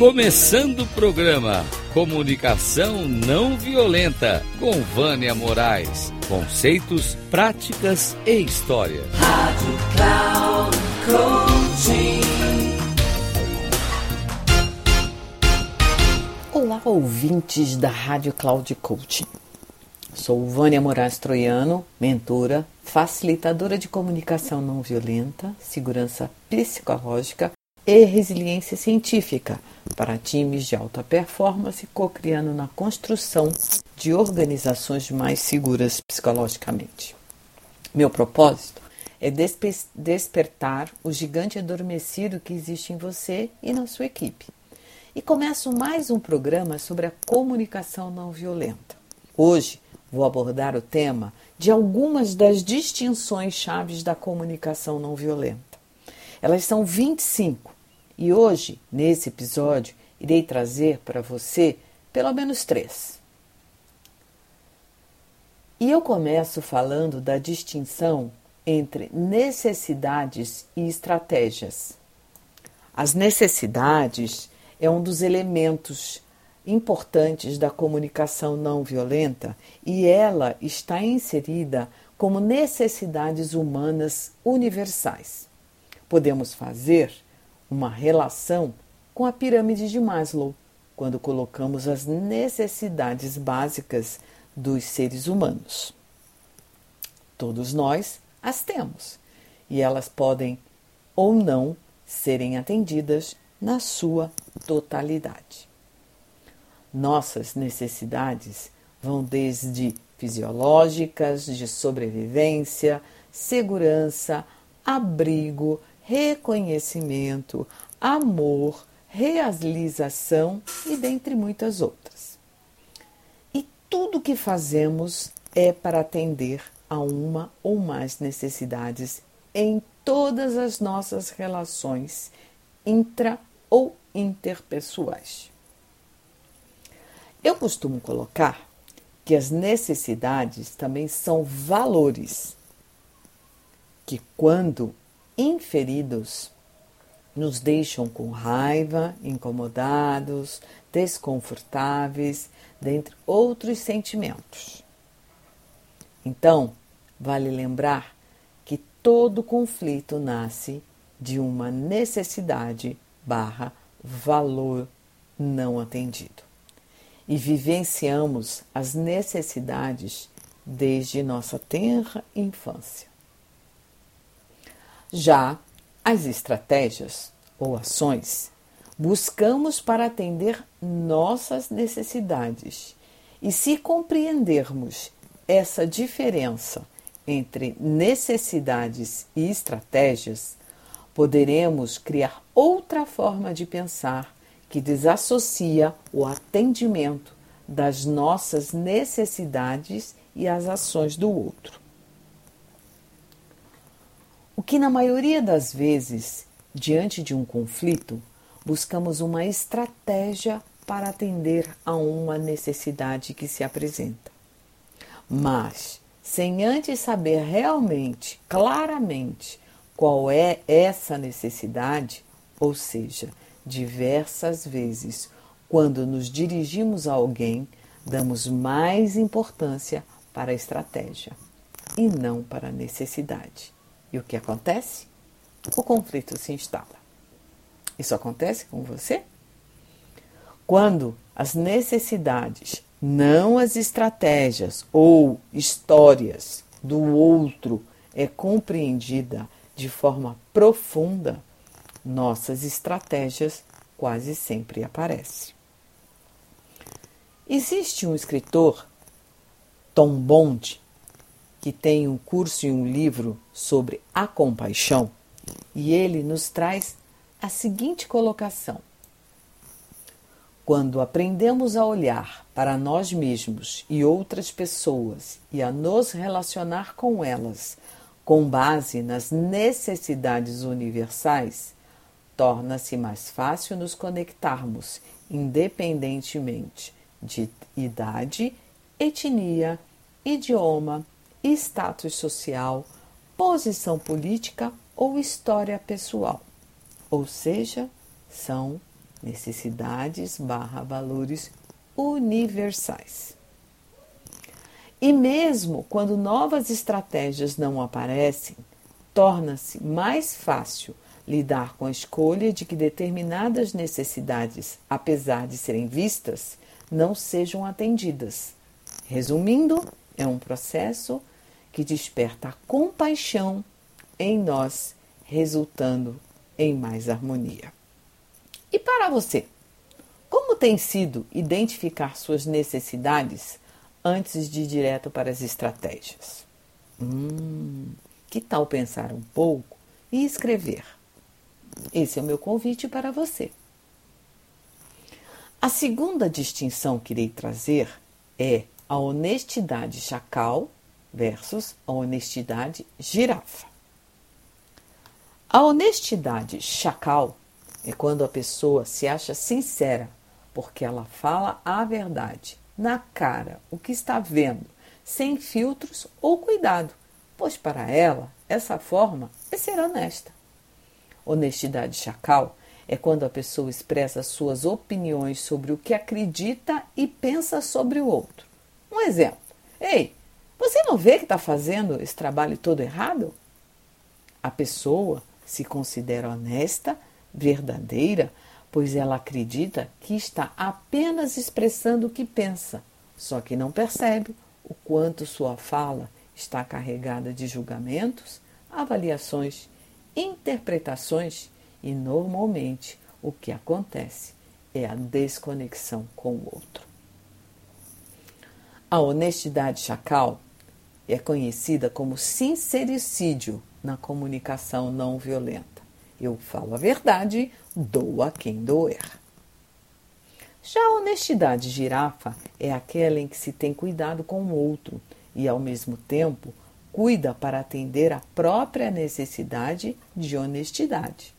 Começando o programa Comunicação Não Violenta com Vânia Moraes. Conceitos, práticas e história. Rádio Cloud Coaching. Olá, ouvintes da Rádio Cloud Coaching. Sou Vânia Moraes Troiano, mentora, facilitadora de comunicação não violenta, segurança psicológica e resiliência científica para times de alta performance, co-criando na construção de organizações mais seguras psicologicamente. Meu propósito é despe despertar o gigante adormecido que existe em você e na sua equipe. E começo mais um programa sobre a comunicação não violenta. Hoje vou abordar o tema de algumas das distinções chaves da comunicação não violenta. Elas são 25 e hoje, nesse episódio, irei trazer para você pelo menos três. E eu começo falando da distinção entre necessidades e estratégias. As necessidades é um dos elementos importantes da comunicação não violenta e ela está inserida como necessidades humanas universais. Podemos fazer uma relação com a pirâmide de Maslow quando colocamos as necessidades básicas dos seres humanos. Todos nós as temos e elas podem ou não serem atendidas na sua totalidade. Nossas necessidades vão desde fisiológicas, de sobrevivência, segurança, abrigo, reconhecimento, amor, realização e dentre muitas outras. E tudo que fazemos é para atender a uma ou mais necessidades em todas as nossas relações intra ou interpessoais. Eu costumo colocar que as necessidades também são valores que, quando inferidos, nos deixam com raiva, incomodados, desconfortáveis, dentre outros sentimentos. Então, vale lembrar que todo conflito nasce de uma necessidade barra valor não atendido. E vivenciamos as necessidades desde nossa tenra infância. Já as estratégias ou ações buscamos para atender nossas necessidades. E se compreendermos essa diferença entre necessidades e estratégias, poderemos criar outra forma de pensar que desassocia o atendimento das nossas necessidades e as ações do outro. O que, na maioria das vezes, diante de um conflito, buscamos uma estratégia para atender a uma necessidade que se apresenta. Mas, sem antes saber realmente, claramente, qual é essa necessidade, ou seja, diversas vezes, quando nos dirigimos a alguém, damos mais importância para a estratégia e não para a necessidade. E o que acontece? O conflito se instala. Isso acontece com você? Quando as necessidades, não as estratégias ou histórias do outro é compreendida de forma profunda, nossas estratégias quase sempre aparecem. Existe um escritor, Tom Bond, que tem um curso e um livro sobre a compaixão, e ele nos traz a seguinte colocação: Quando aprendemos a olhar para nós mesmos e outras pessoas e a nos relacionar com elas com base nas necessidades universais, torna-se mais fácil nos conectarmos, independentemente de idade, etnia, idioma, status social, posição política ou história pessoal. Ou seja, são necessidades barra valores universais. E mesmo quando novas estratégias não aparecem, torna-se mais fácil lidar com a escolha de que determinadas necessidades, apesar de serem vistas, não sejam atendidas. Resumindo, é um processo que desperta a compaixão em nós, resultando em mais harmonia. E para você, como tem sido identificar suas necessidades antes de ir direto para as estratégias? Hum, que tal pensar um pouco e escrever? Esse é o meu convite para você. A segunda distinção que irei trazer é a honestidade chacal versus a honestidade girafa. A honestidade chacal é quando a pessoa se acha sincera, porque ela fala a verdade, na cara, o que está vendo, sem filtros ou cuidado, pois para ela essa forma é ser honesta. Honestidade chacal é quando a pessoa expressa suas opiniões sobre o que acredita e pensa sobre o outro. Um exemplo: Ei, você não vê que está fazendo esse trabalho todo errado? A pessoa se considera honesta, verdadeira, pois ela acredita que está apenas expressando o que pensa, só que não percebe o quanto sua fala está carregada de julgamentos, avaliações, interpretações e normalmente o que acontece é a desconexão com o outro. A honestidade chacal é conhecida como sincericídio na comunicação não violenta. Eu falo a verdade, dou a quem doer. Já a honestidade girafa é aquela em que se tem cuidado com o outro e, ao mesmo tempo, cuida para atender a própria necessidade de honestidade.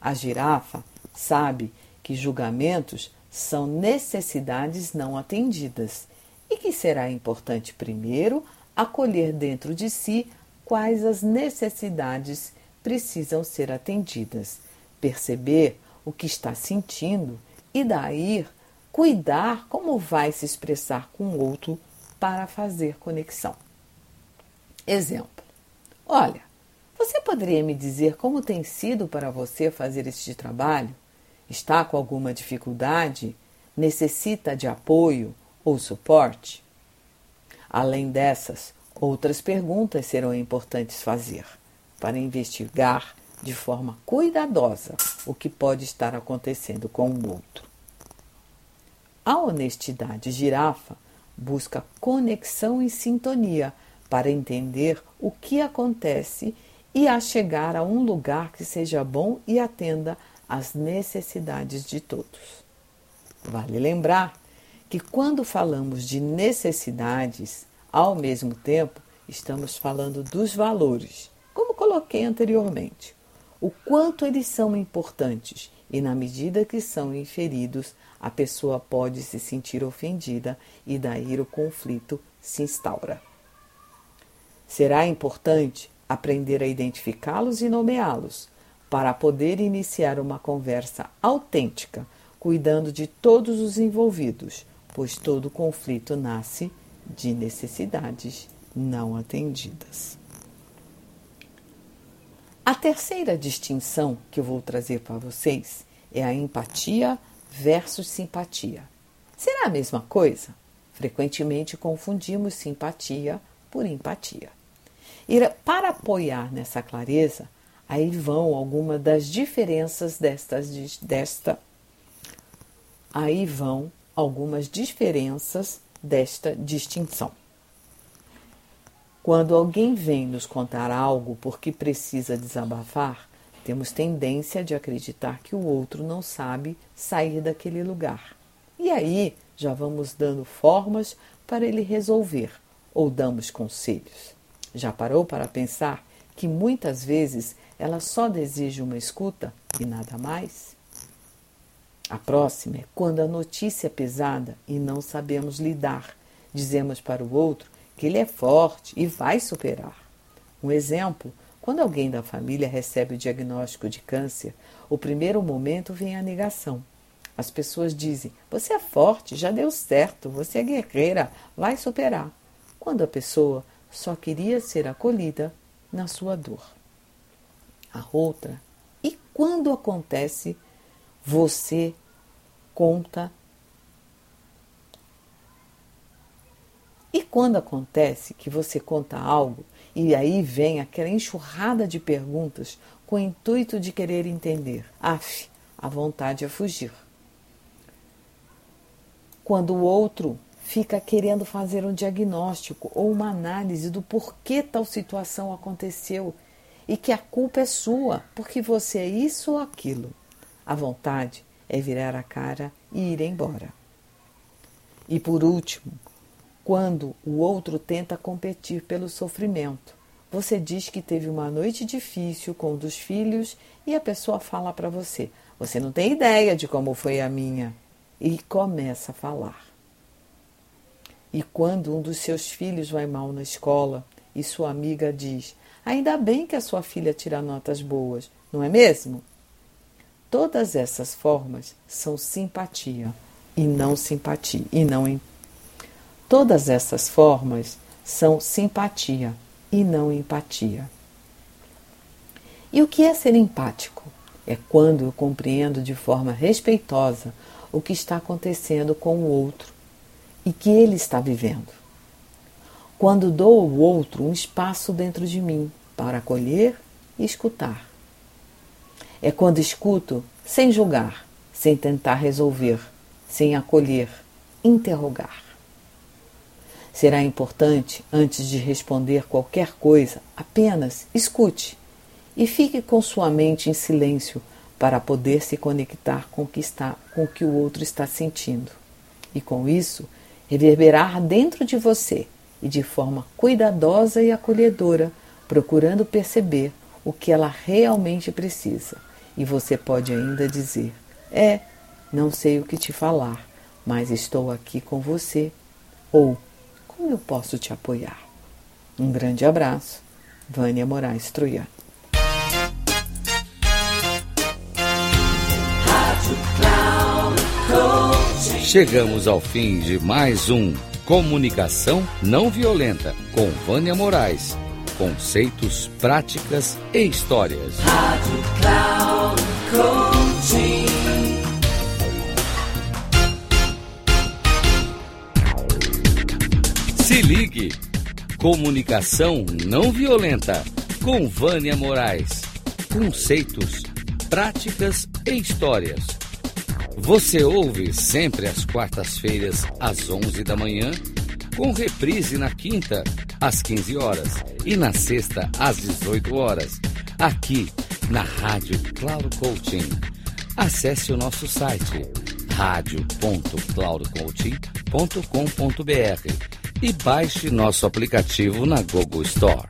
A girafa sabe que julgamentos são necessidades não atendidas e que será importante primeiro acolher dentro de si quais as necessidades precisam ser atendidas, perceber o que está sentindo e daí cuidar como vai se expressar com o outro para fazer conexão. Exemplo: Olha, você poderia me dizer como tem sido para você fazer este trabalho? Está com alguma dificuldade? Necessita de apoio ou suporte? Além dessas, outras perguntas serão importantes fazer para investigar de forma cuidadosa o que pode estar acontecendo com o outro. A honestidade girafa busca conexão e sintonia para entender o que acontece e a chegar a um lugar que seja bom e atenda às necessidades de todos. Vale lembrar que quando falamos de necessidades, ao mesmo tempo estamos falando dos valores, como coloquei anteriormente, o quanto eles são importantes e na medida que são inferidos, a pessoa pode se sentir ofendida e daí o conflito se instaura. Será importante aprender a identificá-los e nomeá-los, para poder iniciar uma conversa autêntica, cuidando de todos os envolvidos, pois todo conflito nasce de necessidades não atendidas. A terceira distinção que eu vou trazer para vocês é a empatia versus simpatia. Será a mesma coisa? Frequentemente confundimos simpatia por empatia. E para apoiar nessa clareza, aí vão algumas das diferenças destas, desta. Aí vão algumas diferenças desta distinção. Quando alguém vem nos contar algo porque precisa desabafar, temos tendência de acreditar que o outro não sabe sair daquele lugar. E aí já vamos dando formas para ele resolver ou damos conselhos. Já parou para pensar que muitas vezes ela só deseja uma escuta e nada mais? A próxima é quando a notícia é pesada e não sabemos lidar. Dizemos para o outro que ele é forte e vai superar. Um exemplo: quando alguém da família recebe o diagnóstico de câncer, o primeiro momento vem a negação. As pessoas dizem: Você é forte, já deu certo, você é guerreira, vai superar. Quando a pessoa só queria ser acolhida na sua dor. A outra, e quando acontece, você conta. E quando acontece que você conta algo e aí vem aquela enxurrada de perguntas com o intuito de querer entender, af, a vontade é fugir quando o outro fica querendo fazer um diagnóstico ou uma análise do porquê tal situação aconteceu e que a culpa é sua, porque você é isso ou aquilo. A vontade é virar a cara e ir embora. E por último, quando o outro tenta competir pelo sofrimento, você diz que teve uma noite difícil com um dos filhos e a pessoa fala para você: Você não tem ideia de como foi a minha e começa a falar. E quando um dos seus filhos vai mal na escola e sua amiga diz: Ainda bem que a sua filha tira notas boas, não é mesmo? Todas essas formas são simpatia e não simpatia e não Todas essas formas são simpatia e não empatia. E o que é ser empático? É quando eu compreendo de forma respeitosa o que está acontecendo com o outro e que ele está vivendo. Quando dou ao outro um espaço dentro de mim para acolher e escutar. É quando escuto sem julgar, sem tentar resolver, sem acolher, interrogar. Será importante, antes de responder qualquer coisa, apenas escute e fique com sua mente em silêncio para poder se conectar com o que está, com o que o outro está sentindo. E com isso, reverberar dentro de você e de forma cuidadosa e acolhedora, procurando perceber o que ela realmente precisa. E você pode ainda dizer: É, não sei o que te falar, mas estou aqui com você. Ou como eu posso te apoiar? Um grande abraço, Vânia Moraes Troiano. Chegamos ao fim de mais um Comunicação Não Violenta com Vânia Moraes. Conceitos, práticas e histórias. Rádio Cloud Coaching. Se ligue. Comunicação não violenta com Vânia Moraes. Conceitos, práticas e histórias você ouve sempre às quartas-feiras, às 11 da manhã, com reprise na quinta, às 15 horas e na sexta, às 18 horas, aqui na Rádio Cloud Coaching. Acesse o nosso site radio.cloudcoaching.com.br e baixe nosso aplicativo na Google Store.